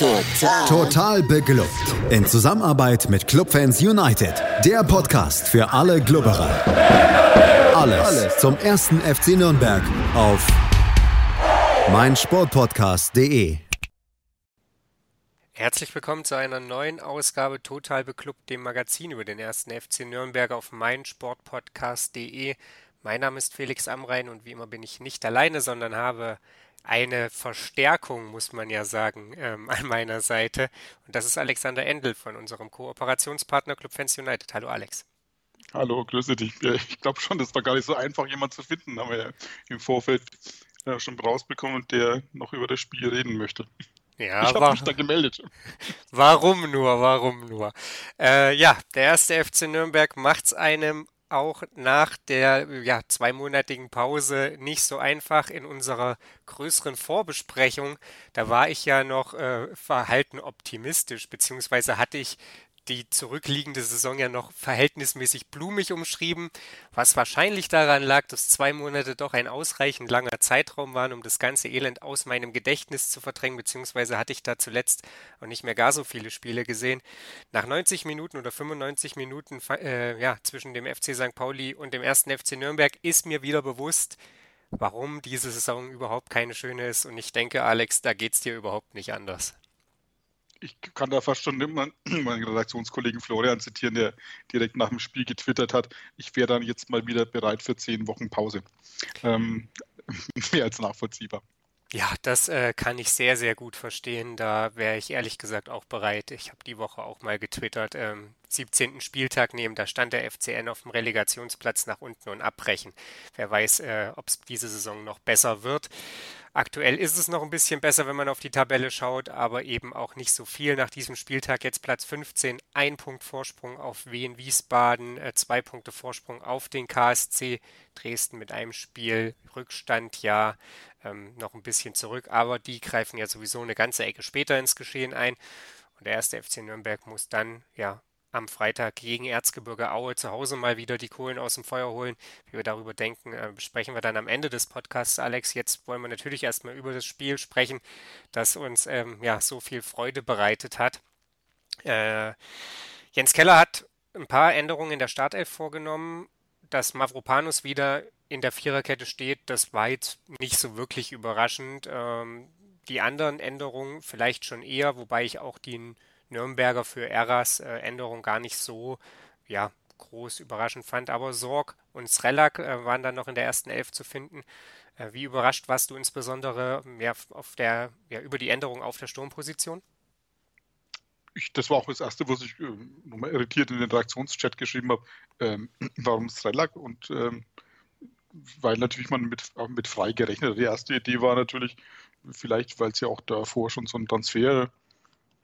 Total. Total beglückt. In Zusammenarbeit mit Clubfans United. Der Podcast für alle Glubberer. Alles, Alles zum ersten FC Nürnberg auf meinsportpodcast.de. Herzlich willkommen zu einer neuen Ausgabe Total Beklubbt, dem Magazin über den ersten FC Nürnberg auf meinsportpodcast.de. Mein Name ist Felix Amrein und wie immer bin ich nicht alleine, sondern habe eine Verstärkung, muss man ja sagen, ähm, an meiner Seite. Und das ist Alexander Endel von unserem Kooperationspartner Club Fans United. Hallo Alex. Hallo, grüße dich. Ich glaube schon, das war gar nicht so einfach, jemanden zu finden, haben wir ja im Vorfeld ja, schon rausbekommen, der noch über das Spiel reden möchte. Ja, ich habe mich da gemeldet. Warum nur, warum nur? Äh, ja, der erste FC Nürnberg macht es einem auch nach der ja, zweimonatigen Pause nicht so einfach in unserer größeren Vorbesprechung. Da war ich ja noch äh, verhalten optimistisch, beziehungsweise hatte ich die zurückliegende Saison ja noch verhältnismäßig blumig umschrieben, was wahrscheinlich daran lag, dass zwei Monate doch ein ausreichend langer Zeitraum waren, um das ganze Elend aus meinem Gedächtnis zu verdrängen, beziehungsweise hatte ich da zuletzt auch nicht mehr gar so viele Spiele gesehen. Nach 90 Minuten oder 95 Minuten äh, ja, zwischen dem FC St. Pauli und dem ersten FC Nürnberg ist mir wieder bewusst, warum diese Saison überhaupt keine schöne ist. Und ich denke, Alex, da geht es dir überhaupt nicht anders ich kann da fast schon meinen, Redaktionskollegen Florian zitieren, der direkt nach dem Spiel getwittert hat, ich wäre dann jetzt mal wieder bereit für zehn Wochen Pause. Ähm, mehr als nachvollziehbar. Ja, das äh, kann ich sehr, sehr gut verstehen. Da wäre ich ehrlich gesagt auch bereit. Ich habe die Woche auch mal getwittert, ähm, 17. Spieltag nehmen, da stand der FCN auf dem Relegationsplatz nach unten und abbrechen. Wer weiß, äh, ob es diese Saison noch besser wird. Aktuell ist es noch ein bisschen besser, wenn man auf die Tabelle schaut, aber eben auch nicht so viel. Nach diesem Spieltag jetzt Platz 15, ein Punkt Vorsprung auf Wien Wiesbaden, äh, zwei Punkte Vorsprung auf den KSC Dresden mit einem Spiel Rückstand, ja, ähm, noch ein bisschen zurück, aber die greifen ja sowieso eine ganze Ecke später ins Geschehen ein. Und der erste FC Nürnberg muss dann ja am Freitag gegen Erzgebirge Aue zu Hause mal wieder die Kohlen aus dem Feuer holen. Wie wir darüber denken, äh, besprechen wir dann am Ende des Podcasts, Alex. Jetzt wollen wir natürlich erstmal über das Spiel sprechen, das uns ähm, ja so viel Freude bereitet hat. Äh, Jens Keller hat ein paar Änderungen in der Startelf vorgenommen. Dass Mavropanus wieder in der Viererkette steht, das war jetzt nicht so wirklich überraschend. Ähm, die anderen Änderungen vielleicht schon eher, wobei ich auch den Nürnberger für Eras äh, Änderung gar nicht so ja, groß überraschend fand. Aber Sorg und Srelak äh, waren dann noch in der ersten Elf zu finden. Äh, wie überrascht warst du insbesondere ja, auf der, ja, über die Änderung auf der Sturmposition? Ich, das war auch das Erste, was ich äh, nochmal irritiert in den Reaktionschat geschrieben habe. Ähm, warum Srelak? Und ähm, weil natürlich man mit, mit frei gerechnet hat. Die erste Idee war natürlich, vielleicht, weil es ja auch davor schon so ein Transfer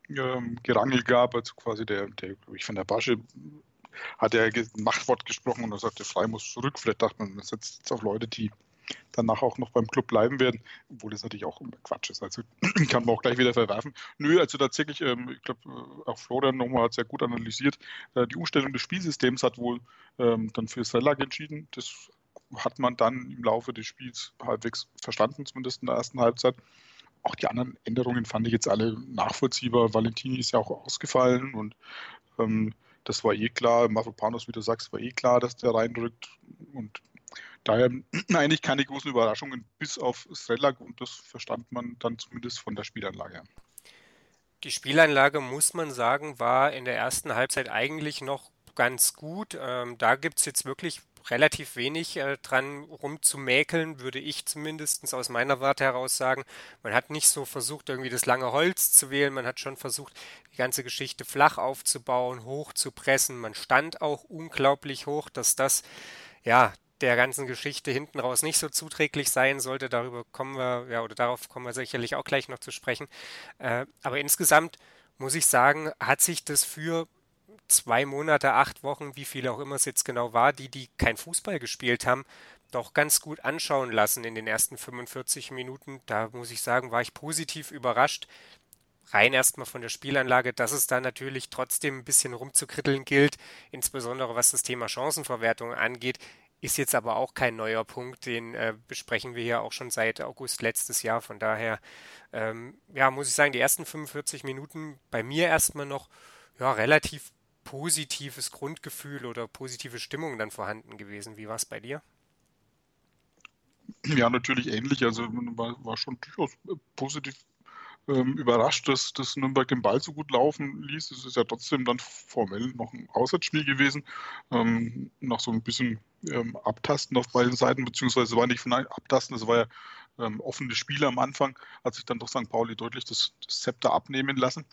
ähm, Gerangel gab, also quasi der, der ich von der Basche hat er Machtwort gesprochen und er sagte, Frei muss zurück. Vielleicht dachte man, das setzt jetzt auch Leute, die danach auch noch beim Club bleiben werden, obwohl das natürlich auch Quatsch ist. Also kann man auch gleich wieder verwerfen. Nö, also tatsächlich, ähm, ich glaube, äh, auch Florian nochmal hat sehr gut analysiert. Äh, die Umstellung des Spielsystems hat wohl ähm, dann für Sellag entschieden. Das hat man dann im Laufe des Spiels halbwegs verstanden, zumindest in der ersten Halbzeit. Auch die anderen Änderungen fand ich jetzt alle nachvollziehbar. Valentini ist ja auch ausgefallen und ähm, das war eh klar. Mavropanos, wie du sagst, war eh klar, dass der reinrückt. Und daher eigentlich keine großen Überraschungen, bis auf Strelak und das verstand man dann zumindest von der Spielanlage. Die Spielanlage, muss man sagen, war in der ersten Halbzeit eigentlich noch ganz gut. Ähm, da gibt es jetzt wirklich relativ wenig äh, dran rumzumäkeln, würde ich zumindest aus meiner Warte heraus sagen. Man hat nicht so versucht, irgendwie das lange Holz zu wählen, man hat schon versucht, die ganze Geschichte flach aufzubauen, hoch zu pressen. Man stand auch unglaublich hoch, dass das ja der ganzen Geschichte hinten raus nicht so zuträglich sein sollte. Darüber kommen wir, ja, oder darauf kommen wir sicherlich auch gleich noch zu sprechen. Äh, aber insgesamt muss ich sagen, hat sich das für zwei Monate, acht Wochen, wie viel auch immer es jetzt genau war, die, die kein Fußball gespielt haben, doch ganz gut anschauen lassen in den ersten 45 Minuten. Da muss ich sagen, war ich positiv überrascht. Rein erstmal von der Spielanlage, dass es da natürlich trotzdem ein bisschen rumzukritteln gilt, insbesondere was das Thema Chancenverwertung angeht, ist jetzt aber auch kein neuer Punkt, den äh, besprechen wir ja auch schon seit August letztes Jahr. Von daher, ähm, ja, muss ich sagen, die ersten 45 Minuten bei mir erstmal noch ja, relativ positives Grundgefühl oder positive Stimmung dann vorhanden gewesen. Wie war es bei dir? Ja, natürlich ähnlich. Also war, war schon durchaus äh, positiv ähm, überrascht, dass, dass Nürnberg den Ball so gut laufen ließ. Es ist ja trotzdem dann formell noch ein Auswärtsspiel gewesen. Ähm, nach so ein bisschen ähm, Abtasten auf beiden Seiten, beziehungsweise war nicht von Abtasten, es war ja ähm, offene Spiele am Anfang, hat sich dann doch St. Pauli deutlich das, das Zepter abnehmen lassen.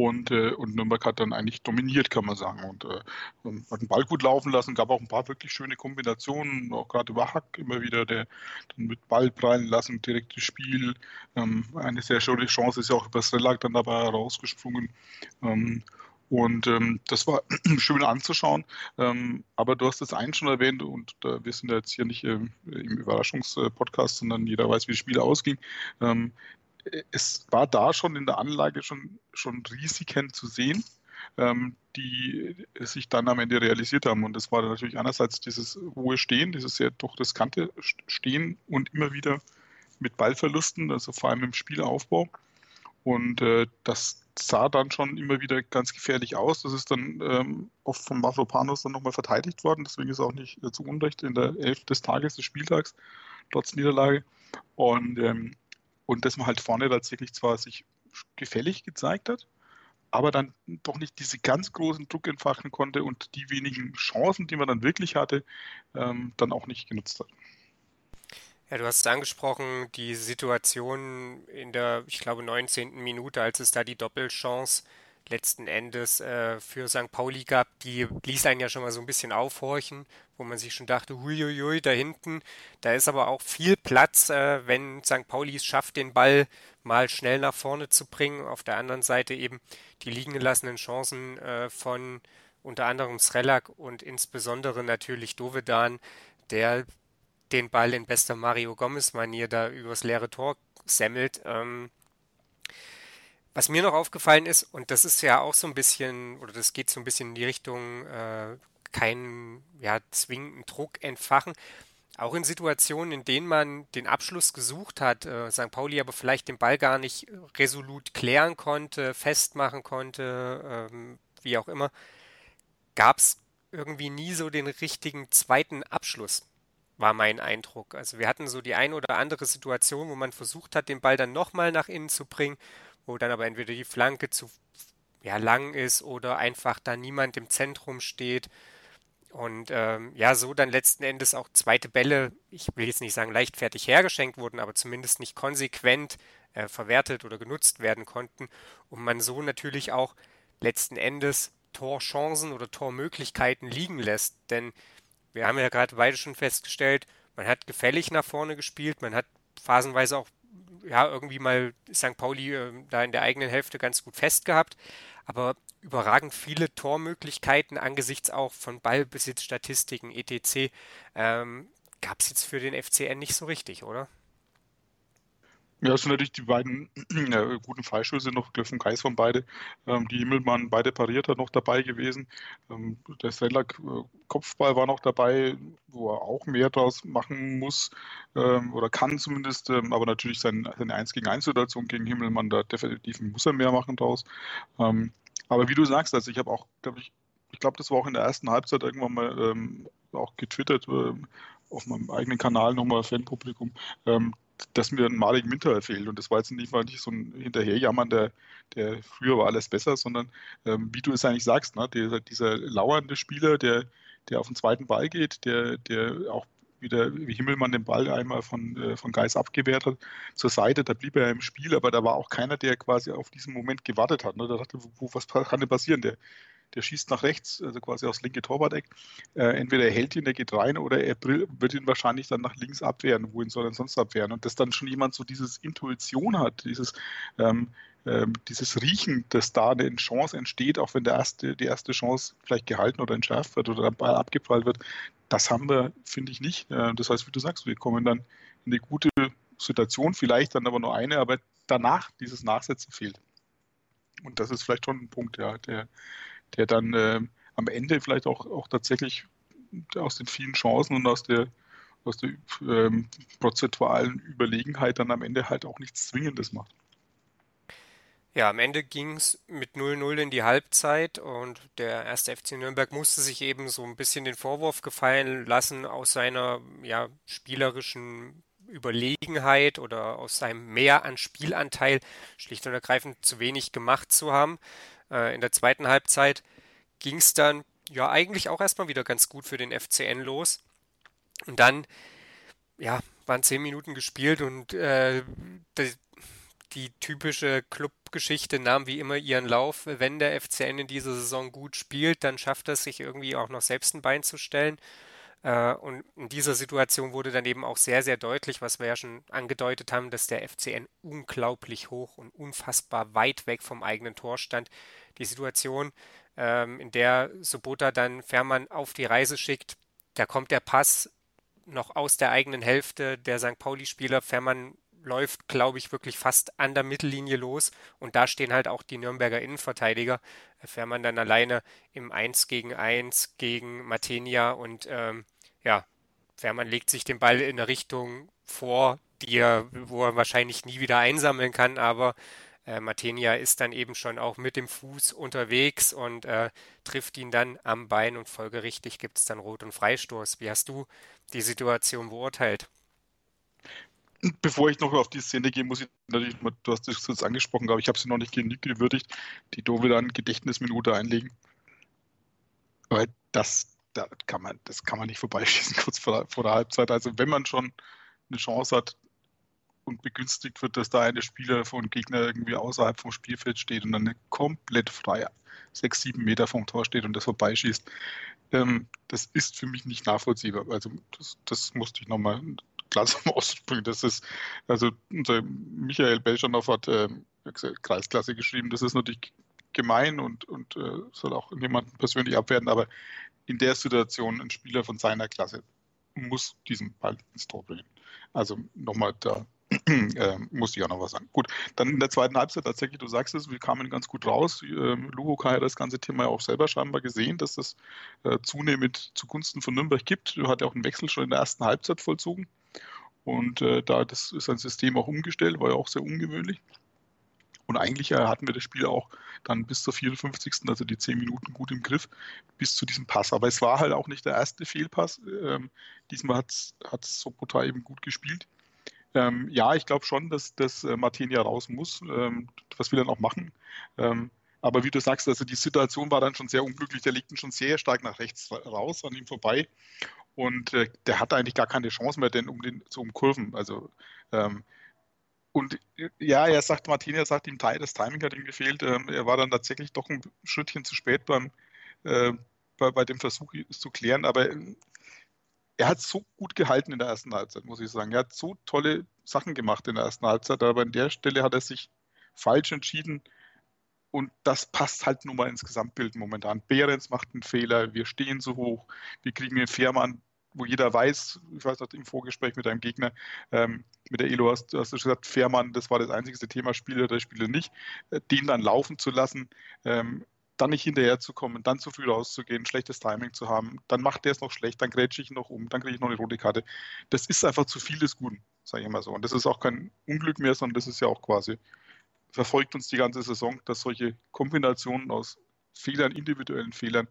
Und, äh, und Nürnberg hat dann eigentlich dominiert, kann man sagen. Und äh, hat den Ball gut laufen lassen, gab auch ein paar wirklich schöne Kombinationen, auch gerade Hack immer wieder, der dann mit Ball prallen lassen, direktes Spiel. Ähm, eine sehr schöne Chance ist ja auch über Strelak dann dabei herausgesprungen. Ähm, und ähm, das war schön anzuschauen. Ähm, aber du hast das einen schon erwähnt und äh, wir sind ja jetzt hier nicht äh, im Überraschungspodcast, sondern jeder weiß, wie das Spiel ausging. Ähm, es war da schon in der Anlage schon, schon Risiken zu sehen, ähm, die sich dann am Ende realisiert haben. Und das war natürlich einerseits dieses hohe Stehen, dieses sehr doch riskante Stehen und immer wieder mit Ballverlusten, also vor allem im Spielaufbau. Und äh, das sah dann schon immer wieder ganz gefährlich aus. Das ist dann ähm, oft von Mavropanos dann nochmal verteidigt worden. Deswegen ist auch nicht äh, zu Unrecht in der Elf des Tages des Spieltags trotz Niederlage. Und ähm, und dass man halt vorne tatsächlich zwar sich gefällig gezeigt hat, aber dann doch nicht diese ganz großen Druck entfachen konnte und die wenigen Chancen, die man dann wirklich hatte, ähm, dann auch nicht genutzt hat. Ja, du hast es angesprochen, die Situation in der, ich glaube, 19. Minute, als es da die Doppelchance letzten Endes äh, für St. Pauli gab, die ließ einen ja schon mal so ein bisschen aufhorchen, wo man sich schon dachte, huiuiui, da hinten, da ist aber auch viel Platz, äh, wenn St. Pauli es schafft, den Ball mal schnell nach vorne zu bringen. Auf der anderen Seite eben die liegen gelassenen Chancen äh, von unter anderem Srelak und insbesondere natürlich Dovedan, der den Ball in bester Mario Gomez-Manier da übers leere Tor semmelt. Ähm, was mir noch aufgefallen ist, und das ist ja auch so ein bisschen, oder das geht so ein bisschen in die Richtung, äh, keinen ja, zwingenden Druck entfachen. Auch in Situationen, in denen man den Abschluss gesucht hat, äh, St. Pauli aber vielleicht den Ball gar nicht resolut klären konnte, festmachen konnte, ähm, wie auch immer, gab es irgendwie nie so den richtigen zweiten Abschluss, war mein Eindruck. Also wir hatten so die ein oder andere Situation, wo man versucht hat, den Ball dann nochmal nach innen zu bringen wo dann aber entweder die Flanke zu ja, lang ist oder einfach da niemand im Zentrum steht. Und ähm, ja, so dann letzten Endes auch zweite Bälle, ich will jetzt nicht sagen leichtfertig hergeschenkt wurden, aber zumindest nicht konsequent äh, verwertet oder genutzt werden konnten. Und man so natürlich auch letzten Endes Torchancen oder Tormöglichkeiten liegen lässt. Denn wir haben ja gerade beide schon festgestellt, man hat gefällig nach vorne gespielt, man hat phasenweise auch ja, irgendwie mal St. Pauli äh, da in der eigenen Hälfte ganz gut festgehabt. Aber überragend viele Tormöglichkeiten angesichts auch von Ballbesitzstatistiken etc. Ähm, gab es jetzt für den FCN nicht so richtig, oder? Ja, es sind natürlich die beiden ja, guten Freischüsse noch, und Geis von beide, ähm, die Himmelmann beide pariert hat, noch dabei gewesen. Ähm, der Strelak äh, Kopfball war noch dabei, wo er auch mehr draus machen muss ähm, oder kann zumindest, ähm, aber natürlich sein, seine 1 gegen 1 Situation gegen Himmelmann, da definitiv muss er mehr machen draus. Ähm, aber wie du sagst, also ich habe auch, glaube ich, ich glaube, das war auch in der ersten Halbzeit irgendwann mal ähm, auch getwittert, äh, auf meinem eigenen Kanal nochmal Fanpublikum, ähm, dass mir ein Marek Minter fehlt. Und das war jetzt nicht, war nicht so ein Hinterherjammern, der, der früher war alles besser, sondern ähm, wie du es eigentlich sagst, ne, dieser, dieser lauernde Spieler, der, der auf den zweiten Ball geht, der, der auch wieder wie Himmelmann den Ball einmal von, äh, von Geis abgewehrt hat, zur Seite, da blieb er im Spiel, aber da war auch keiner, der quasi auf diesen Moment gewartet hat. Ne? Da dachte, wo, was kann denn passieren? Der, der schießt nach rechts, also quasi aufs linke Torwart-Eck. Äh, entweder er hält ihn, der geht rein, oder er wird ihn wahrscheinlich dann nach links abwehren. Wohin soll er sonst abwehren? Und dass dann schon jemand so dieses Intuition hat, dieses, ähm, ähm, dieses Riechen, dass da eine Chance entsteht, auch wenn der erste, die erste Chance vielleicht gehalten oder entschärft wird oder der Ball abgeprallt wird, das haben wir, finde ich, nicht. Äh, das heißt, wie du sagst, wir kommen dann in eine gute Situation, vielleicht dann aber nur eine, aber danach dieses Nachsetzen fehlt. Und das ist vielleicht schon ein Punkt, ja, der, der dann äh, am Ende vielleicht auch, auch tatsächlich aus den vielen Chancen und aus der, aus der ähm, prozentualen Überlegenheit dann am Ende halt auch nichts Zwingendes macht. Ja, am Ende ging es mit 0-0 in die Halbzeit und der erste FC Nürnberg musste sich eben so ein bisschen den Vorwurf gefallen lassen aus seiner ja, spielerischen Überlegenheit oder aus seinem Mehr an Spielanteil schlicht und ergreifend zu wenig gemacht zu haben. Äh, in der zweiten Halbzeit ging es dann ja eigentlich auch erstmal wieder ganz gut für den FCN los. Und dann, ja, waren zehn Minuten gespielt und äh, die, die typische Clubgeschichte nahm wie immer ihren Lauf. Wenn der FCN in dieser Saison gut spielt, dann schafft er sich irgendwie auch noch selbst ein Bein zu stellen. Äh, und in dieser Situation wurde dann eben auch sehr, sehr deutlich, was wir ja schon angedeutet haben, dass der FCN unglaublich hoch und unfassbar weit weg vom eigenen Tor stand. Die Situation, ähm, in der Sobota dann Fährmann auf die Reise schickt, da kommt der Pass noch aus der eigenen Hälfte der St. Pauli-Spieler. Fährmann läuft, glaube ich, wirklich fast an der Mittellinie los. Und da stehen halt auch die Nürnberger Innenverteidiger. Fährmann dann alleine im 1 gegen 1 gegen Matenia und ähm, ja, Fährmann legt sich den Ball in eine Richtung vor, die er, wo er wahrscheinlich nie wieder einsammeln kann, aber äh, Matenia ist dann eben schon auch mit dem Fuß unterwegs und äh, trifft ihn dann am Bein und folgerichtig gibt es dann Rot- und Freistoß. Wie hast du die Situation beurteilt? Bevor ich noch auf die Szene gehe, muss ich natürlich, du hast es jetzt angesprochen, aber ich habe sie noch nicht genug gewürdigt, die Dove dann Gedächtnisminute einlegen. Weil das, da kann man, das kann man nicht vorbeischießen kurz vor, vor der Halbzeit. Also wenn man schon eine Chance hat und begünstigt wird, dass da eine Spieler von Gegner irgendwie außerhalb vom Spielfeld steht und dann komplett frei sechs, sieben Meter vom Tor steht und das vorbeischießt, ähm, das ist für mich nicht nachvollziehbar. Also das, das musste ich nochmal klar zum Ausdruck Das ist, also unser Michael Belschanow hat äh, Kreisklasse geschrieben, das ist natürlich gemein und, und äh, soll auch niemanden persönlich abwerten, aber in der Situation ein Spieler von seiner Klasse muss diesen Ball ins Tor bringen. Also nochmal da äh, musste ich auch noch was sagen. Gut, dann in der zweiten Halbzeit tatsächlich, du sagst es, wir kamen ganz gut raus. Ähm, Luhokai hat das ganze Thema ja auch selber scheinbar gesehen, dass das äh, zunehmend zugunsten von Nürnberg gibt. Hat ja auch einen Wechsel schon in der ersten Halbzeit vollzogen. Und äh, da das ist ein System auch umgestellt, war ja auch sehr ungewöhnlich. Und eigentlich äh, hatten wir das Spiel auch dann bis zur 54. also die 10 Minuten gut im Griff, bis zu diesem Pass. Aber es war halt auch nicht der erste Fehlpass. Ähm, diesmal hat Sobota eben gut gespielt. Ähm, ja, ich glaube schon, dass, dass äh, Martinia raus muss, ähm, was wir dann auch machen. Ähm, aber wie du sagst, also die Situation war dann schon sehr unglücklich. Der liegt schon sehr stark nach rechts raus, an ihm vorbei. Und äh, der hat eigentlich gar keine Chance mehr, denn um den zu umkurven. Also ähm, und ja, er sagt, Martina sagt ihm, das Timing hat ihm gefehlt. Ähm, er war dann tatsächlich doch ein Schrittchen zu spät beim, äh, bei, bei, dem Versuch, es zu klären. Aber er hat so gut gehalten in der ersten Halbzeit, muss ich sagen. Er hat so tolle Sachen gemacht in der ersten Halbzeit, aber an der Stelle hat er sich falsch entschieden. Und das passt halt nur mal ins Gesamtbild momentan. Behrens macht einen Fehler, wir stehen so hoch, wir kriegen den Fährmann, wo jeder weiß, ich weiß noch im Vorgespräch mit deinem Gegner, ähm, mit der Elo hast, hast, du gesagt, Fährmann, das war das einzigste Thema, Spieler oder Spieler nicht, äh, den dann laufen zu lassen. Ähm, dann nicht hinterherzukommen, dann zu früh rauszugehen, schlechtes Timing zu haben, dann macht der es noch schlecht, dann grätsche ich ihn noch um, dann kriege ich noch eine rote Karte. Das ist einfach zu viel des Guten, sage ich mal so. Und das ist auch kein Unglück mehr, sondern das ist ja auch quasi, verfolgt uns die ganze Saison, dass solche Kombinationen aus Fehlern, individuellen Fehlern,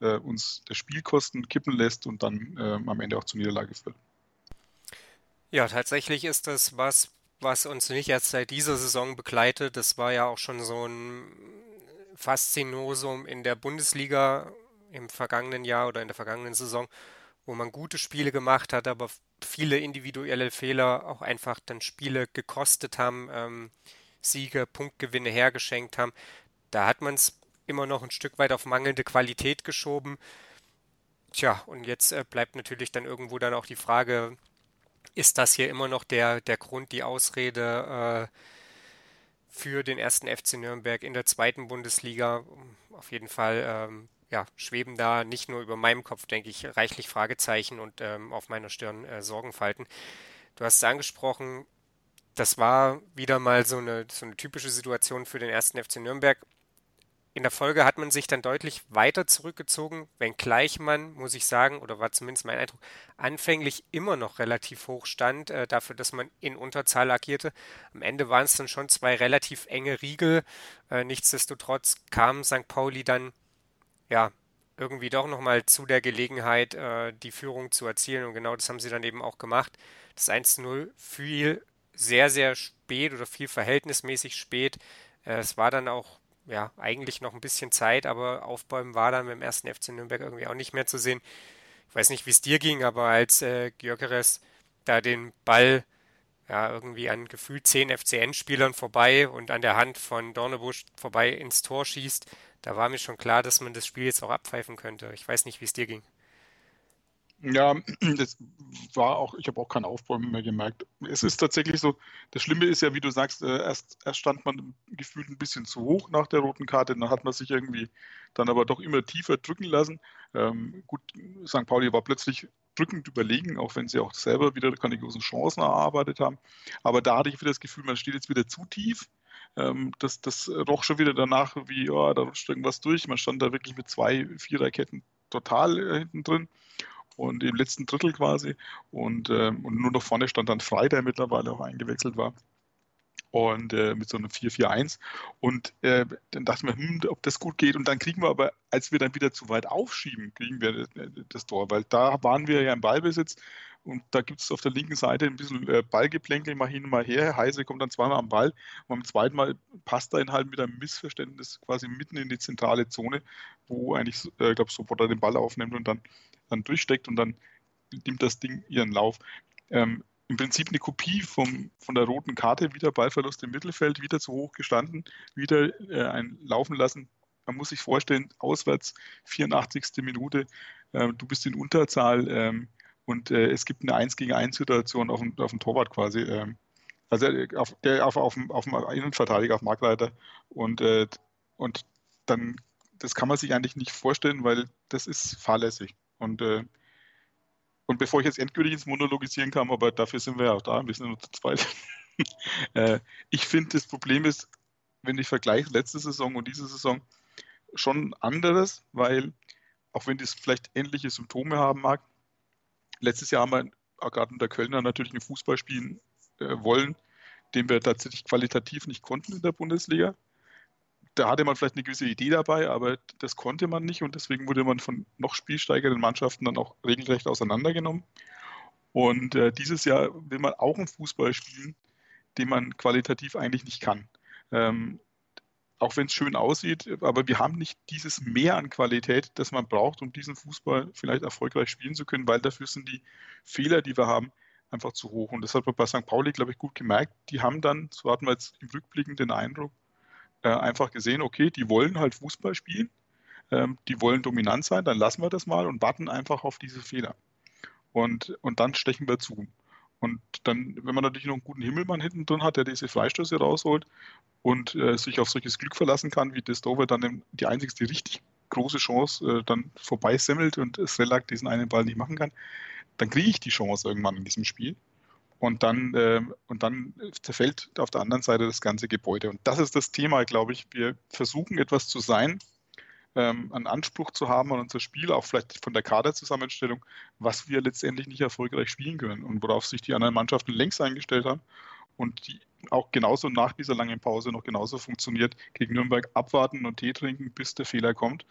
äh, uns das Spielkosten kippen lässt und dann äh, am Ende auch zur Niederlage führt. Ja, tatsächlich ist das was, was uns nicht erst seit dieser Saison begleitet. Das war ja auch schon so ein Faszinosum in der Bundesliga im vergangenen Jahr oder in der vergangenen Saison, wo man gute Spiele gemacht hat, aber viele individuelle Fehler auch einfach dann Spiele gekostet haben, ähm, Siege, Punktgewinne hergeschenkt haben. Da hat man es immer noch ein Stück weit auf mangelnde Qualität geschoben. Tja, und jetzt äh, bleibt natürlich dann irgendwo dann auch die Frage, ist das hier immer noch der, der Grund, die Ausrede, äh, für den ersten FC Nürnberg in der zweiten Bundesliga. Auf jeden Fall ähm, ja, schweben da nicht nur über meinem Kopf, denke ich, reichlich Fragezeichen und ähm, auf meiner Stirn äh, Sorgenfalten. Du hast es angesprochen, das war wieder mal so eine, so eine typische Situation für den ersten FC Nürnberg. in der Folge hat man sich dann deutlich weiter zurückgezogen, wenngleich man, muss ich sagen, oder war zumindest mein Eindruck, anfänglich immer noch relativ hoch stand, äh, dafür, dass man in Unterzahl agierte. Am Ende waren es dann schon zwei relativ enge Riegel. Äh, nichtsdestotrotz kam St. Pauli dann, ja, irgendwie doch nochmal zu der Gelegenheit, äh, die Führung zu erzielen. Und genau das haben sie dann eben auch gemacht. Das 1-0 fiel sehr, sehr spät oder viel verhältnismäßig spät. Äh, es war dann auch ja, eigentlich noch ein bisschen Zeit, aber Aufbäumen war dann dem ersten FC Nürnberg irgendwie auch nicht mehr zu sehen. Ich weiß nicht, wie es dir ging, aber als äh, Gyökeres da den Ball ja, irgendwie an gefühlt zehn FCN-Spielern vorbei und an der Hand von Dornebusch vorbei ins Tor schießt, da war mir schon klar, dass man das Spiel jetzt auch abpfeifen könnte. Ich weiß nicht, wie es dir ging. Ja, das war auch, ich habe auch kein Aufbäumen mehr gemerkt. Es ist tatsächlich so, das Schlimme ist ja, wie du sagst, äh, erst, erst stand man gefühlt ein bisschen zu hoch nach der roten Karte, dann hat man sich irgendwie dann aber doch immer tiefer drücken lassen. Ähm, gut, St. Pauli war plötzlich drückend überlegen, auch wenn sie auch selber wieder keine großen Chancen erarbeitet haben. Aber da hatte ich wieder das Gefühl, man steht jetzt wieder zu tief. Ähm, das, das roch schon wieder danach, wie, ja, da rutscht irgendwas durch. Man stand da wirklich mit zwei Viererketten total äh, hinten drin und im letzten Drittel quasi. Und, äh, und nur noch vorne stand dann Frei, der mittlerweile auch eingewechselt war. Und äh, mit so einem 4-4-1. Und äh, dann dachten wir, hm, ob das gut geht. Und dann kriegen wir aber, als wir dann wieder zu weit aufschieben, kriegen wir äh, das Tor. Weil da waren wir ja im Ballbesitz. Und da gibt es auf der linken Seite ein bisschen äh, Ballgeplänkel, mal hin, mal her. Heise kommt dann zweimal am Ball. Und beim zweiten Mal passt er ihn halt mit einem Missverständnis quasi mitten in die zentrale Zone, wo eigentlich, äh, ich glaube, Sobotta den Ball aufnimmt und dann dann durchsteckt und dann nimmt das Ding ihren Lauf. Ähm, Im Prinzip eine Kopie vom, von der roten Karte, wieder Ballverlust im Mittelfeld, wieder zu hoch gestanden, wieder äh, ein Laufen lassen. Man muss sich vorstellen, auswärts 84. Minute, äh, du bist in Unterzahl ähm, und äh, es gibt eine 1 gegen 1 Situation auf dem, auf dem Torwart quasi. Ähm, also äh, auf, der, auf, auf, auf dem Innenverteidiger, auf Marktleiter und, äh, und dann das kann man sich eigentlich nicht vorstellen, weil das ist fahrlässig. Und, äh, und bevor ich jetzt endgültig ins Monologisieren kam, aber dafür sind wir ja auch da, wir sind nur zu zweit. äh, ich finde, das Problem ist, wenn ich vergleiche letzte Saison und diese Saison, schon anderes, weil auch wenn das vielleicht ähnliche Symptome haben mag, letztes Jahr haben wir gerade unter Kölner natürlich einen Fußball spielen äh, wollen, den wir tatsächlich qualitativ nicht konnten in der Bundesliga da hatte man vielleicht eine gewisse Idee dabei, aber das konnte man nicht und deswegen wurde man von noch spielsteigeren Mannschaften dann auch regelrecht auseinandergenommen. Und äh, dieses Jahr will man auch einen Fußball spielen, den man qualitativ eigentlich nicht kann. Ähm, auch wenn es schön aussieht, aber wir haben nicht dieses Mehr an Qualität, das man braucht, um diesen Fußball vielleicht erfolgreich spielen zu können, weil dafür sind die Fehler, die wir haben, einfach zu hoch. Und das hat man bei St. Pauli, glaube ich, gut gemerkt. Die haben dann, so hatten wir jetzt im Rückblicken den Eindruck, äh, einfach gesehen, okay, die wollen halt Fußball spielen, ähm, die wollen dominant sein, dann lassen wir das mal und warten einfach auf diese Fehler. Und, und dann stechen wir zu. Und dann, wenn man natürlich noch einen guten Himmelmann hinten drin hat, der diese Freistöße rausholt und äh, sich auf solches Glück verlassen kann, wie das Dover dann die einzigste richtig große Chance äh, dann vorbeisemmelt und Srelak diesen einen Ball nicht machen kann, dann kriege ich die Chance irgendwann in diesem Spiel. Und dann, äh, und dann zerfällt auf der anderen Seite das ganze Gebäude. Und das ist das Thema, glaube ich. Wir versuchen etwas zu sein, ähm, einen Anspruch zu haben an unser Spiel, auch vielleicht von der Kaderzusammenstellung, was wir letztendlich nicht erfolgreich spielen können und worauf sich die anderen Mannschaften längst eingestellt haben und die auch genauso nach dieser langen Pause noch genauso funktioniert, gegen Nürnberg abwarten und Tee trinken, bis der Fehler kommt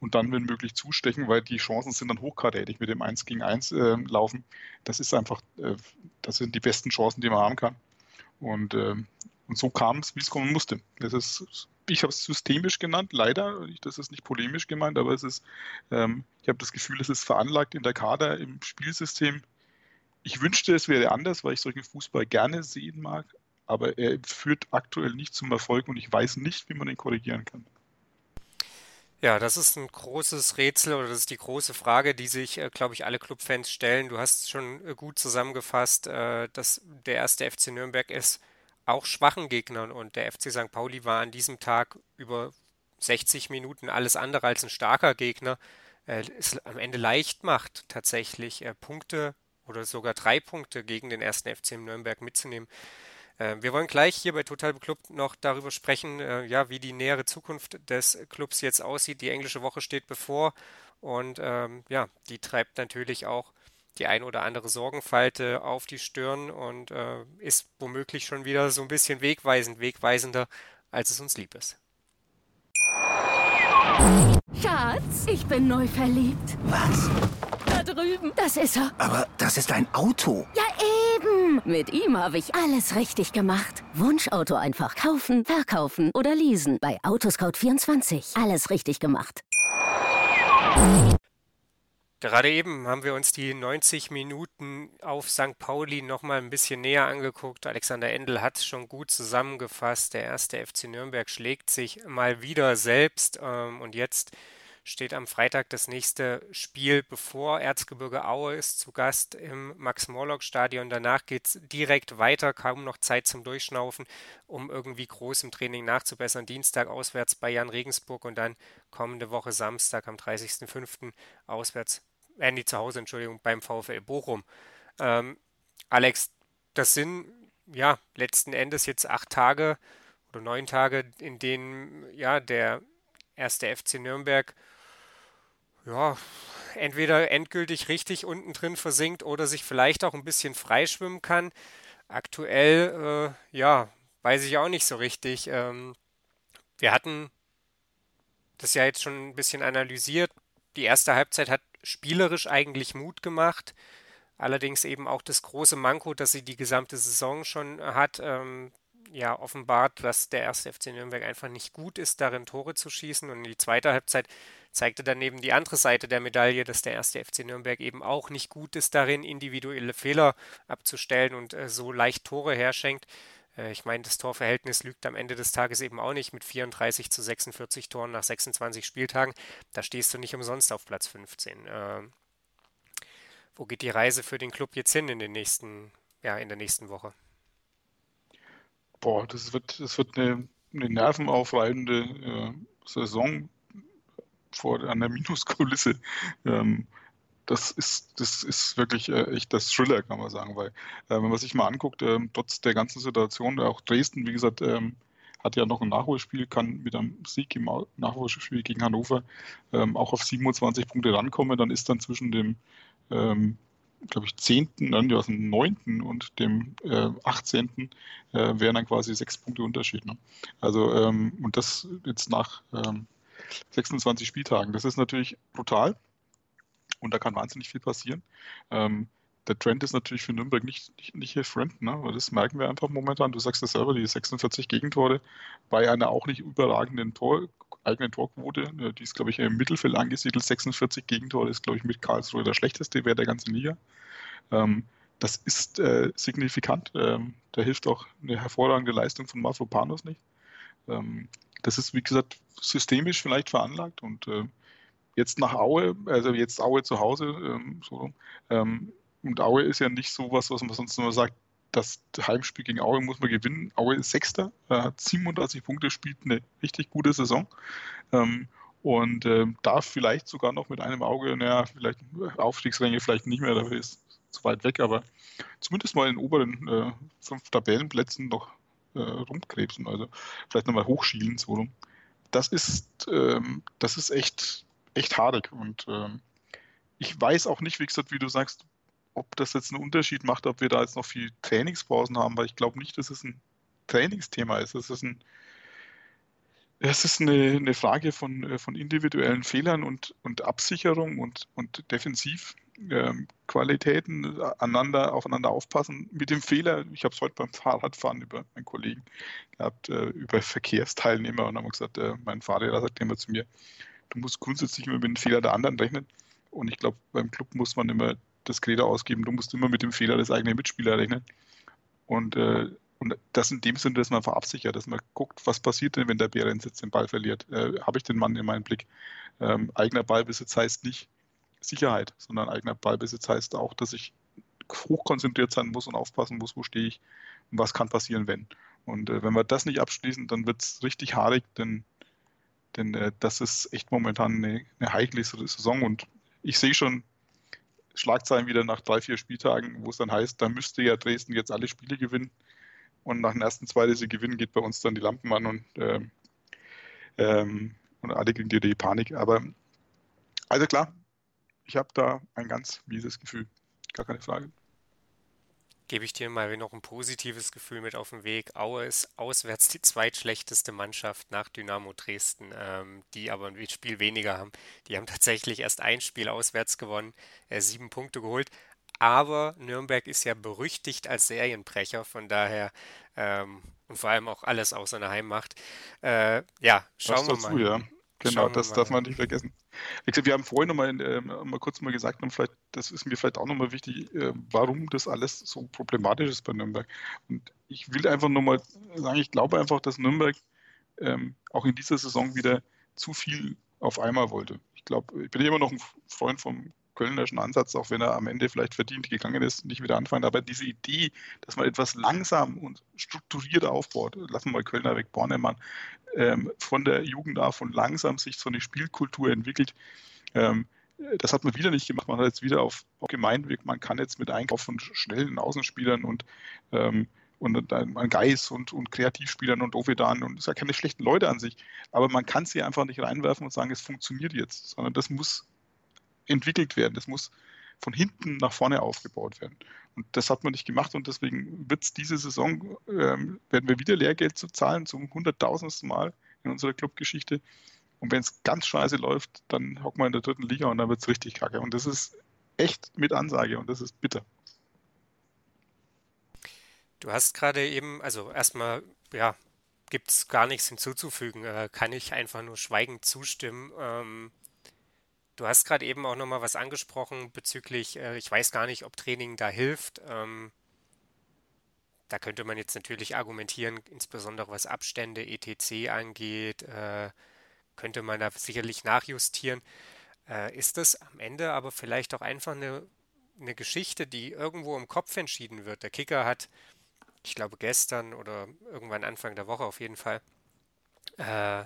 und dann, wenn möglich, zustechen, weil die Chancen sind dann hochkarätig mit dem 1 gegen 1 äh, laufen. Das ist einfach, äh, das sind die besten Chancen, die man haben kann. Und, äh, und so kam es, wie es kommen musste. Das ist, ich habe es systemisch genannt, leider. Das ist nicht polemisch gemeint, aber es ist, ähm, ich habe das Gefühl, es ist veranlagt in der Kader, im Spielsystem. Ich wünschte, es wäre anders, weil ich solchen Fußball gerne sehen mag, aber er führt aktuell nicht zum Erfolg und ich weiß nicht, wie man ihn korrigieren kann. Ja, das ist ein großes Rätsel oder das ist die große Frage, die sich, äh, glaube ich, alle Clubfans stellen. Du hast schon äh, gut zusammengefasst, äh, dass der erste FC Nürnberg ist auch schwachen Gegnern und der FC St. Pauli war an diesem Tag über 60 Minuten alles andere als ein starker Gegner. es am Ende leicht macht, tatsächlich Punkte oder sogar drei Punkte gegen den ersten FC Nürnberg mitzunehmen. Äh, wir wollen gleich hier bei Total Beklubbt noch darüber sprechen, äh, ja, wie die nähere Zukunft des Clubs jetzt aussieht. Die englische Woche steht bevor und ähm, ja, die treibt natürlich auch die ein oder andere Sorgenfalte auf die Stirn und äh, ist womöglich schon wieder so ein bisschen wegweisend, wegweisender, als es uns lieb ist. Schatz, ich bin neu verliebt. Was? Da drüben. Das ist er. Aber das ist ein Auto. Ja, eben. Mit ihm habe ich alles richtig gemacht. Wunschauto einfach kaufen, verkaufen oder leasen. Bei Autoscout24. Alles richtig gemacht. Gerade eben haben wir uns die 90 Minuten auf St. Pauli nochmal ein bisschen näher angeguckt. Alexander Endel hat es schon gut zusammengefasst. Der erste FC Nürnberg schlägt sich mal wieder selbst ähm, und jetzt steht am Freitag das nächste Spiel bevor. Erzgebirge Aue ist zu Gast im Max-Morlock-Stadion. Danach geht es direkt weiter, kaum noch Zeit zum Durchschnaufen, um irgendwie groß im Training nachzubessern. Dienstag auswärts bei Jan Regensburg und dann kommende Woche Samstag am 30.05. auswärts, äh, nee, zu Hause, Entschuldigung, beim VfL Bochum. Ähm, Alex, das sind ja letzten Endes jetzt acht Tage oder neun Tage, in denen ja der erste FC Nürnberg ja, entweder endgültig richtig unten drin versinkt oder sich vielleicht auch ein bisschen freischwimmen kann. Aktuell, äh, ja, weiß ich auch nicht so richtig. Ähm, wir hatten das ja jetzt schon ein bisschen analysiert. Die erste Halbzeit hat spielerisch eigentlich Mut gemacht. Allerdings eben auch das große Manko, dass sie die gesamte Saison schon hat, ähm, ja offenbart, dass der erste FC Nürnberg einfach nicht gut ist, darin Tore zu schießen. Und die zweite Halbzeit zeigte dann eben die andere Seite der Medaille, dass der erste FC Nürnberg eben auch nicht gut ist darin, individuelle Fehler abzustellen und äh, so leicht Tore herschenkt. Äh, ich meine, das Torverhältnis lügt am Ende des Tages eben auch nicht mit 34 zu 46 Toren nach 26 Spieltagen. Da stehst du nicht umsonst auf Platz 15. Äh, wo geht die Reise für den Club jetzt hin in den nächsten, ja, in der nächsten Woche? Boah, das wird, das wird eine, eine nervenaufreibende äh, Saison vor einer Minuskulisse. Ähm, das ist, das ist wirklich äh, echt das Thriller, kann man sagen, weil äh, wenn man sich mal anguckt, äh, trotz der ganzen Situation, auch Dresden, wie gesagt, ähm, hat ja noch ein Nachholspiel, kann mit einem Sieg im Nachholspiel gegen Hannover ähm, auch auf 27 Punkte rankommen, dann ist dann zwischen dem ähm, glaube ich, 10., dann dem 9. und dem äh, 18. Äh, wären dann quasi sechs Punkte Unterschied. Ne? Also, ähm, und das jetzt nach ähm, 26 Spieltagen. Das ist natürlich brutal und da kann wahnsinnig viel passieren. Ähm, der Trend ist natürlich für Nürnberg nicht, nicht, nicht hier fremd, ne? das merken wir einfach momentan. Du sagst es selber, die 46 Gegentore bei einer auch nicht überragenden Tor, eigenen Torquote, äh, die ist, glaube ich, im Mittelfeld angesiedelt. 46 Gegentore ist, glaube ich, mit Karlsruhe der schlechteste Wert der ganzen Liga. Ähm, das ist äh, signifikant. Ähm, da hilft auch eine hervorragende Leistung von Mafropanos nicht. Ähm, das ist, wie gesagt, systemisch vielleicht veranlagt und äh, jetzt nach Aue, also jetzt Aue zu Hause, ähm, so, ähm, und Aue ist ja nicht so was, was man sonst immer sagt, das Heimspiel gegen Aue muss man gewinnen. Aue ist Sechster, hat 37 Punkte, spielt eine richtig gute Saison. Ähm, und äh, darf vielleicht sogar noch mit einem Auge, naja, vielleicht Aufstiegsränge vielleicht nicht mehr, dafür ist zu weit weg, aber zumindest mal in den oberen äh, fünf Tabellenplätzen noch äh, rumkrebsen, also vielleicht nochmal hochschielen, so rum. Das ist, ähm, das ist echt, echt haarig und ähm, ich weiß auch nicht, wie gesagt, wie du sagst, ob das jetzt einen Unterschied macht, ob wir da jetzt noch viel Trainingspausen haben, weil ich glaube nicht, dass es ein Trainingsthema ist. Es ist ein es ist eine, eine Frage von, äh, von individuellen Fehlern und, und Absicherung und, und Defensivqualitäten, ähm, aneinander, aufeinander aufpassen. Mit dem Fehler, ich habe es heute beim Fahrradfahren über meinen Kollegen gehabt, äh, über Verkehrsteilnehmer und haben gesagt, äh, mein Fahrlehrer sagt immer zu mir, du musst grundsätzlich immer mit dem Fehler der anderen rechnen. Und ich glaube, beim Club muss man immer das Credo ausgeben, du musst immer mit dem Fehler des eigenen Mitspielers rechnen. Und, äh, und das in dem Sinne, dass man verabsichert, dass man guckt, was passiert denn, wenn der Bärenz jetzt den Ball verliert? Äh, Habe ich den Mann in meinem Blick? Ähm, eigener Ballbesitz heißt nicht Sicherheit, sondern eigener Ballbesitz heißt auch, dass ich hochkonzentriert sein muss und aufpassen muss, wo stehe ich und was kann passieren, wenn. Und äh, wenn wir das nicht abschließen, dann wird es richtig haarig, denn, denn äh, das ist echt momentan eine, eine heikle Saison und ich sehe schon Schlagzeilen wieder nach drei, vier Spieltagen, wo es dann heißt, da müsste ja Dresden jetzt alle Spiele gewinnen. und nach den ersten zwei, die sie gewinnen, geht bei uns dann die Lampen an und, ähm, ähm, und alle kriegen die, die Panik. Aber also klar, ich habe da ein ganz mieses Gefühl. Gar keine Frage gebe ich dir mal noch ein positives Gefühl mit auf den Weg. Aue ist auswärts die zweitschlechteste Mannschaft nach Dynamo Dresden, ähm, die aber ein Spiel weniger haben. Die haben tatsächlich erst ein Spiel auswärts gewonnen, äh, sieben Punkte geholt. Aber Nürnberg ist ja berüchtigt als Serienbrecher, von daher ähm, und vor allem auch alles außer einer Heimmacht. Äh, ja, schauen wir mal. Ja. Genau, das darf man nicht vergessen. Wir haben vorhin noch mal, äh, mal kurz mal gesagt, und vielleicht, das ist mir vielleicht auch nochmal wichtig, äh, warum das alles so problematisch ist bei Nürnberg. Und ich will einfach nochmal sagen, ich glaube einfach, dass Nürnberg ähm, auch in dieser Saison wieder zu viel auf einmal wollte. Ich glaube, ich bin immer noch ein Freund vom kölnerischen Ansatz, auch wenn er am Ende vielleicht verdient gegangen ist, nicht wieder anfangen. Aber diese Idee, dass man etwas langsam und strukturiert aufbaut, lassen wir mal Kölner weg, Bornemann, ähm, von der Jugend auf und langsam sich so eine Spielkultur entwickelt. Ähm, das hat man wieder nicht gemacht. Man hat jetzt wieder auf, auf Gemeinweg, man kann jetzt mit Einkauf von schnellen Außenspielern und ähm, und an Geist und, und Kreativspielern und Ovedan und es ist ja keine schlechten Leute an sich, aber man kann sie einfach nicht reinwerfen und sagen, es funktioniert jetzt, sondern das muss entwickelt werden. Das muss von hinten nach vorne aufgebaut werden. Und das hat man nicht gemacht und deswegen wird es diese Saison, ähm, werden wir wieder Lehrgeld zu zahlen, zum hunderttausendsten Mal in unserer Clubgeschichte. Und wenn es ganz scheiße läuft, dann hocken wir in der dritten Liga und dann wird es richtig kacke. Und das ist echt mit Ansage und das ist bitter. Du hast gerade eben, also erstmal, ja, gibt es gar nichts hinzuzufügen. Äh, kann ich einfach nur schweigend zustimmen. Ähm, Du hast gerade eben auch nochmal was angesprochen bezüglich, äh, ich weiß gar nicht, ob Training da hilft. Ähm, da könnte man jetzt natürlich argumentieren, insbesondere was Abstände etc. angeht, äh, könnte man da sicherlich nachjustieren. Äh, ist das am Ende aber vielleicht auch einfach eine, eine Geschichte, die irgendwo im Kopf entschieden wird? Der Kicker hat, ich glaube gestern oder irgendwann Anfang der Woche auf jeden Fall, äh,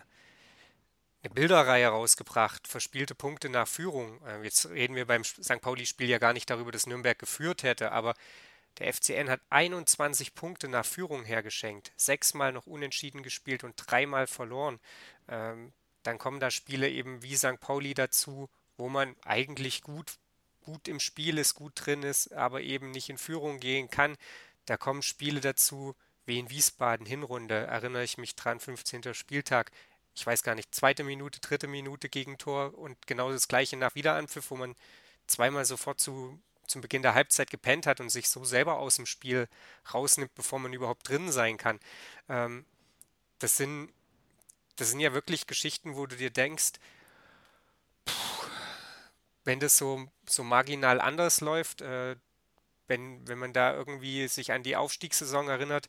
eine Bilderreihe rausgebracht, verspielte Punkte nach Führung. Äh, jetzt reden wir beim St. Pauli-Spiel ja gar nicht darüber, dass Nürnberg geführt hätte, aber der FCN hat 21 Punkte nach Führung hergeschenkt, sechsmal noch unentschieden gespielt und dreimal verloren. Ähm, dann kommen da Spiele eben wie St. Pauli dazu, wo man eigentlich gut, gut im Spiel ist, gut drin ist, aber eben nicht in Führung gehen kann. Da kommen Spiele dazu, wie in Wiesbaden Hinrunde, erinnere ich mich dran, 15. Spieltag ich weiß gar nicht, zweite Minute, dritte Minute Gegentor und genau das gleiche nach Wiederanpfiff, wo man zweimal sofort zu, zum Beginn der Halbzeit gepennt hat und sich so selber aus dem Spiel rausnimmt, bevor man überhaupt drin sein kann. Ähm, das sind, das sind ja wirklich Geschichten, wo du dir denkst, pff, wenn das so, so marginal anders läuft, äh, wenn, wenn man da irgendwie sich an die Aufstiegssaison erinnert,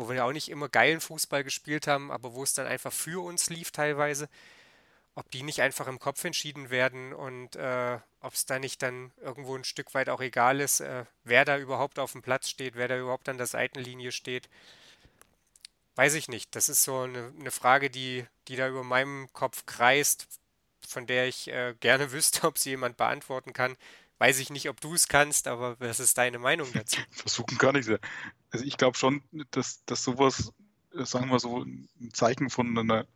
wo wir ja auch nicht immer geilen Fußball gespielt haben, aber wo es dann einfach für uns lief teilweise, ob die nicht einfach im Kopf entschieden werden und äh, ob es da nicht dann irgendwo ein Stück weit auch egal ist, äh, wer da überhaupt auf dem Platz steht, wer da überhaupt an der Seitenlinie steht. Weiß ich nicht. Das ist so eine, eine Frage, die, die da über meinem Kopf kreist, von der ich äh, gerne wüsste, ob sie jemand beantworten kann. Weiß ich nicht, ob du es kannst, aber was ist deine Meinung dazu? Versuchen kann ich es. Also ich glaube schon, dass, dass sowas, äh, sagen wir so, ein Zeichen von einer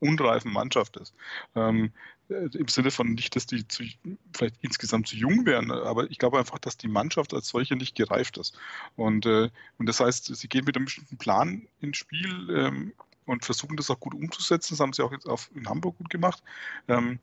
unreifen Mannschaft ist. Ähm, äh, Im Sinne von nicht, dass die zu, vielleicht insgesamt zu jung wären, aber ich glaube einfach, dass die Mannschaft als solche nicht gereift ist. Und, äh, und das heißt, sie gehen mit einem bestimmten Plan ins Spiel ähm, und versuchen das auch gut umzusetzen. Das haben sie auch jetzt auf, in Hamburg gut gemacht. Ähm,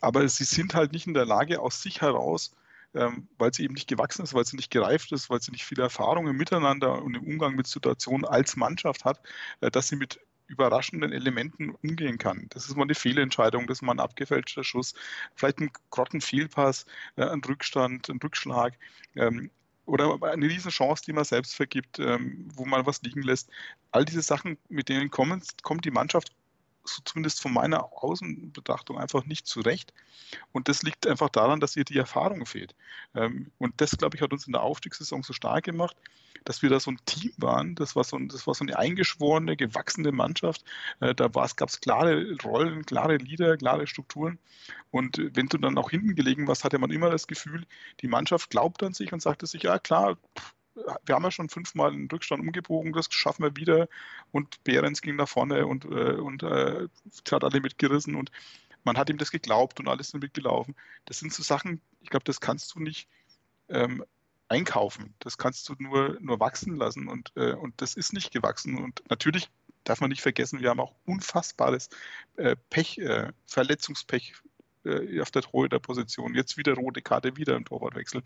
aber sie sind halt nicht in der Lage, aus sich heraus ähm, weil sie eben nicht gewachsen ist, weil sie nicht gereift ist, weil sie nicht viele Erfahrungen miteinander und im Umgang mit Situationen als Mannschaft hat, äh, dass sie mit überraschenden Elementen umgehen kann. Das ist mal eine Fehlentscheidung, das ist mal ein abgefälschter Schuss, vielleicht ein Grottenfehlpass, äh, ein Rückstand, ein Rückschlag. Ähm, oder eine riesen Chance, die man selbst vergibt, ähm, wo man was liegen lässt. All diese Sachen, mit denen kommen, kommt die Mannschaft so zumindest von meiner Außenbetrachtung einfach nicht zurecht. Und das liegt einfach daran, dass ihr die Erfahrung fehlt. Ähm, und das, glaube ich, hat uns in der Aufstiegssaison so stark gemacht, dass wir da so ein Team waren. Das war so, das war so eine eingeschworene, gewachsene Mannschaft. Äh, da gab es klare Rollen, klare Lieder, klare Strukturen. Und wenn du dann auch hinten gelegen warst, hatte man immer das Gefühl, die Mannschaft glaubt an sich und sagte sich, ja klar, wir haben ja schon fünfmal einen Rückstand umgebogen, das schaffen wir wieder und Behrens ging nach vorne und, äh, und äh, hat alle mitgerissen und man hat ihm das geglaubt und alles sind mitgelaufen. Das sind so Sachen, ich glaube, das kannst du nicht ähm, einkaufen. Das kannst du nur, nur wachsen lassen und, äh, und das ist nicht gewachsen. Und natürlich darf man nicht vergessen, wir haben auch unfassbares äh, Pech, äh, Verletzungspech äh, auf der Torhüter-Position. Jetzt wieder rote Karte, wieder im Torwartwechsel.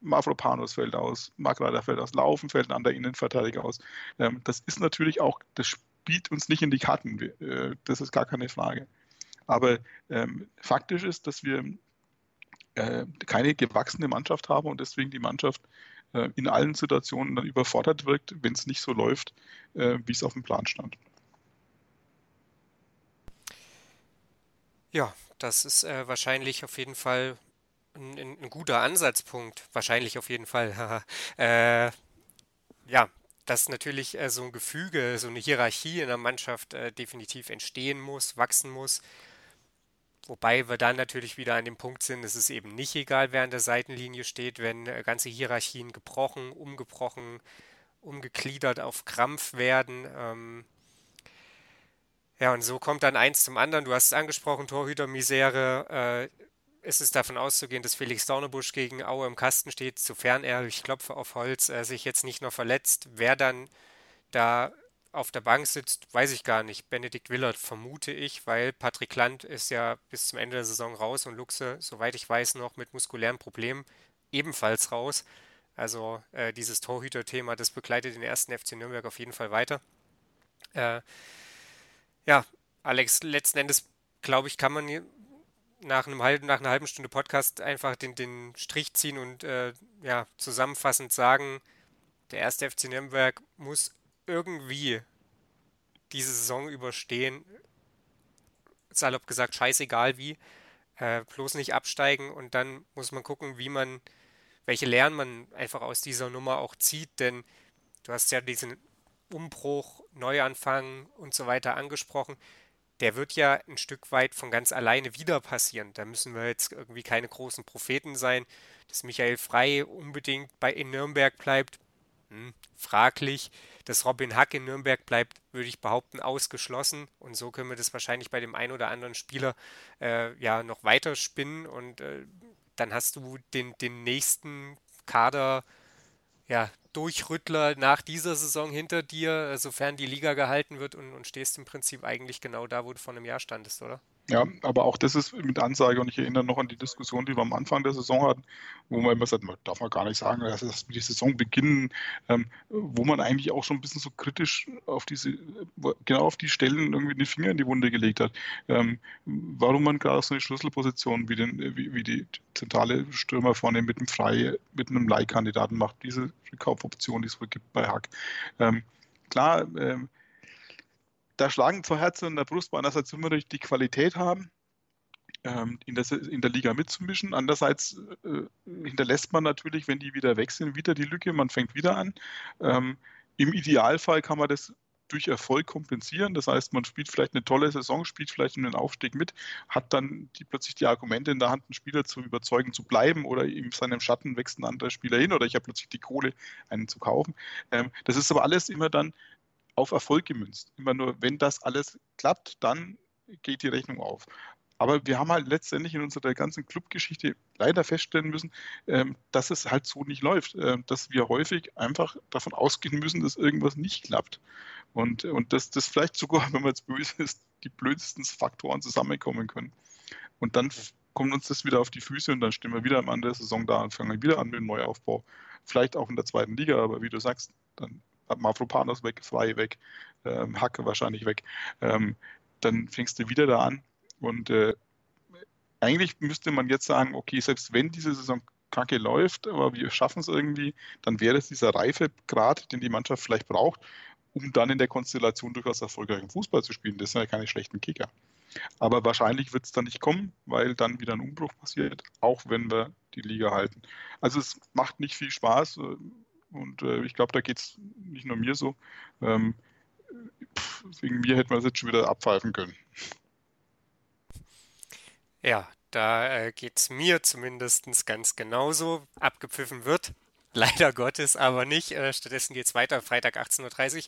Mavropanos fällt aus, Magrada fällt aus, Laufen fällt an der Innenverteidiger aus. Ähm, das ist natürlich auch, das spielt uns nicht in die Karten. Äh, das ist gar keine Frage. Aber ähm, faktisch ist, dass wir äh, keine gewachsene Mannschaft haben und deswegen die Mannschaft äh, in allen Situationen dann überfordert wirkt, wenn es nicht so läuft, äh, wie es auf dem Plan stand. Ja, das ist äh, wahrscheinlich auf jeden Fall ein, ein, guter Ansatzpunkt. Wahrscheinlich auf jeden Fall. äh, ja, dass natürlich äh, so ein Gefüge, so eine Hierarchie in der Mannschaft äh, definitiv entstehen muss, wachsen muss. Wobei wir dann natürlich wieder an dem Punkt sind, es ist eben nicht egal, wer an der Seitenlinie steht, wenn äh, ganze Hierarchien gebrochen, umgebrochen, umgegliedert auf Krampf werden. Ähm, ja, und so kommt dann eins zum anderen. Du hast es angesprochen, Torhütermisere. Äh, es ist davon auszugehen, dass Felix Dornebusch gegen Aue im Kasten steht, sofern er, ich klopfe auf Holz, äh, sich jetzt nicht noch verletzt. Wer dann da auf der Bank sitzt, weiß ich gar nicht. Benedikt Willert vermute ich, weil Patrick Land ist ja bis zum Ende der Saison raus und Luxe, soweit ich weiß, noch mit muskulären Problemen ebenfalls raus. Also äh, dieses Torhüter-Thema, das begleitet den ersten FC Nürnberg auf jeden Fall weiter. Äh, ja, Alex, letzten Endes, glaube ich, kann man nach, einem halben, nach einer halben Stunde Podcast einfach den, den Strich ziehen und äh, ja, zusammenfassend sagen, der erste FC Nürnberg muss irgendwie diese Saison überstehen. Salopp gesagt, scheißegal wie. Äh, bloß nicht absteigen und dann muss man gucken, wie man, welche Lehren man einfach aus dieser Nummer auch zieht, denn du hast ja diesen Umbruch, Neuanfang und so weiter angesprochen, der wird ja ein Stück weit von ganz alleine wieder passieren. Da müssen wir jetzt irgendwie keine großen Propheten sein. Dass Michael Frey unbedingt bei in Nürnberg bleibt, hm, fraglich. Dass Robin Hack in Nürnberg bleibt, würde ich behaupten, ausgeschlossen. Und so können wir das wahrscheinlich bei dem einen oder anderen Spieler äh, ja noch weiter spinnen. Und äh, dann hast du den, den nächsten Kader ja, Durchrüttler nach dieser Saison hinter dir, sofern die Liga gehalten wird und, und stehst im Prinzip eigentlich genau da, wo du vor einem Jahr standest, oder? Ja, aber auch das ist mit Ansage und ich erinnere noch an die Diskussion, die wir am Anfang der Saison hatten, wo man immer sagt, man darf man gar nicht sagen, dass es die Saison beginnen, ähm, wo man eigentlich auch schon ein bisschen so kritisch auf diese, genau auf die Stellen irgendwie den Finger in die Wunde gelegt hat. Ähm, warum man gerade so eine Schlüsselposition wie, den, wie, wie die zentrale Stürmer vorne mit einem Frei, mit einem Leihkandidaten macht, diese Kaufoption, die es wohl gibt bei Hack. Ähm, klar, ähm, da schlagen zwei Herzen in der Brust, weil einerseits will man die Qualität haben, ähm, in, der, in der Liga mitzumischen. Andererseits äh, hinterlässt man natürlich, wenn die wieder weg sind, wieder die Lücke, man fängt wieder an. Ähm, Im Idealfall kann man das durch Erfolg kompensieren. Das heißt, man spielt vielleicht eine tolle Saison, spielt vielleicht einen Aufstieg mit, hat dann die, plötzlich die Argumente in der Hand, einen Spieler zu überzeugen, zu bleiben oder in seinem Schatten wächst ein anderer Spieler hin oder ich habe plötzlich die Kohle, einen zu kaufen. Ähm, das ist aber alles immer dann auf Erfolg gemünzt. Immer nur, wenn das alles klappt, dann geht die Rechnung auf. Aber wir haben halt letztendlich in unserer ganzen Clubgeschichte leider feststellen müssen, ähm, dass es halt so nicht läuft, äh, dass wir häufig einfach davon ausgehen müssen, dass irgendwas nicht klappt. Und, und dass das vielleicht sogar, wenn man jetzt böse ist, die blödsten Faktoren zusammenkommen können. Und dann kommt uns das wieder auf die Füße und dann stehen wir wieder am Ende der Saison da und fangen wieder an mit dem Neuaufbau. Vielleicht auch in der zweiten Liga, aber wie du sagst, dann Mavropanos weg, Frei weg, ähm, Hacke wahrscheinlich weg. Ähm, dann fängst du wieder da an. Und äh, eigentlich müsste man jetzt sagen, okay, selbst wenn diese Saison kacke läuft, aber wir schaffen es irgendwie, dann wäre es dieser Reifegrad, den die Mannschaft vielleicht braucht, um dann in der Konstellation durchaus erfolgreichen Fußball zu spielen. Das sind ja keine schlechten Kicker. Aber wahrscheinlich wird es dann nicht kommen, weil dann wieder ein Umbruch passiert, auch wenn wir die Liga halten. Also es macht nicht viel Spaß. Und äh, ich glaube, da geht es nicht nur mir so. Ähm, pff, wegen mir hätten wir es jetzt schon wieder abpfeifen können. Ja, da äh, geht es mir zumindest ganz genauso. Abgepfiffen wird. leider Gottes aber nicht. Äh, stattdessen geht es weiter, Freitag 18.30 Uhr.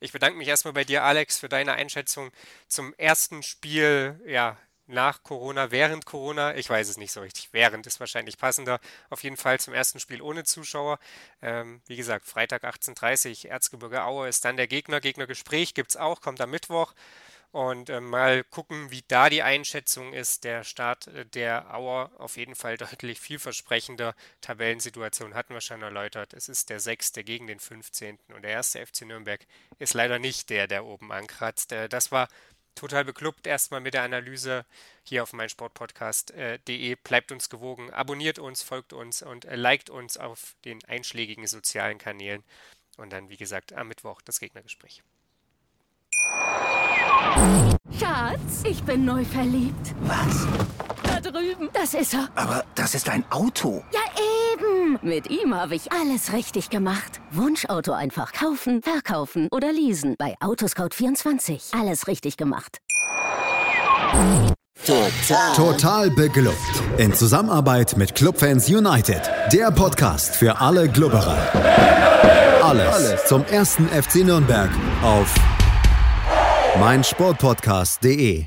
Ich bedanke mich erstmal bei dir, Alex, für deine Einschätzung zum ersten Spiel, ja, nach Corona, während Corona, ich weiß es nicht so richtig, während ist wahrscheinlich passender. Auf jeden Fall zum ersten Spiel ohne Zuschauer. Ähm, wie gesagt, Freitag 18.30 Uhr, Erzgebirge Aue ist dann der Gegner. Gegnergespräch gibt es auch, kommt am Mittwoch. Und äh, mal gucken, wie da die Einschätzung ist. Der Start äh, der Auer auf jeden Fall deutlich vielversprechender. Tabellensituation hatten wir schon erläutert. Es ist der sechste gegen den 15. Und der erste FC Nürnberg ist leider nicht der, der oben ankratzt. Äh, das war total beklubbt erstmal mit der Analyse hier auf meinsportpodcast.de. Bleibt uns gewogen, abonniert uns, folgt uns und äh, liked uns auf den einschlägigen sozialen Kanälen. Und dann, wie gesagt, am Mittwoch das Gegnergespräch. Schatz, ich bin neu verliebt. Was? Da drüben. Das ist er. Aber das ist ein Auto. Ja, eben. Mit ihm habe ich alles richtig gemacht. Wunschauto einfach kaufen, verkaufen oder leasen. Bei Autoscout24. Alles richtig gemacht. Total. Total beglückt. In Zusammenarbeit mit Clubfans United. Der Podcast für alle Glubberer. Alles, alles zum ersten FC Nürnberg auf meinsportpodcast.de.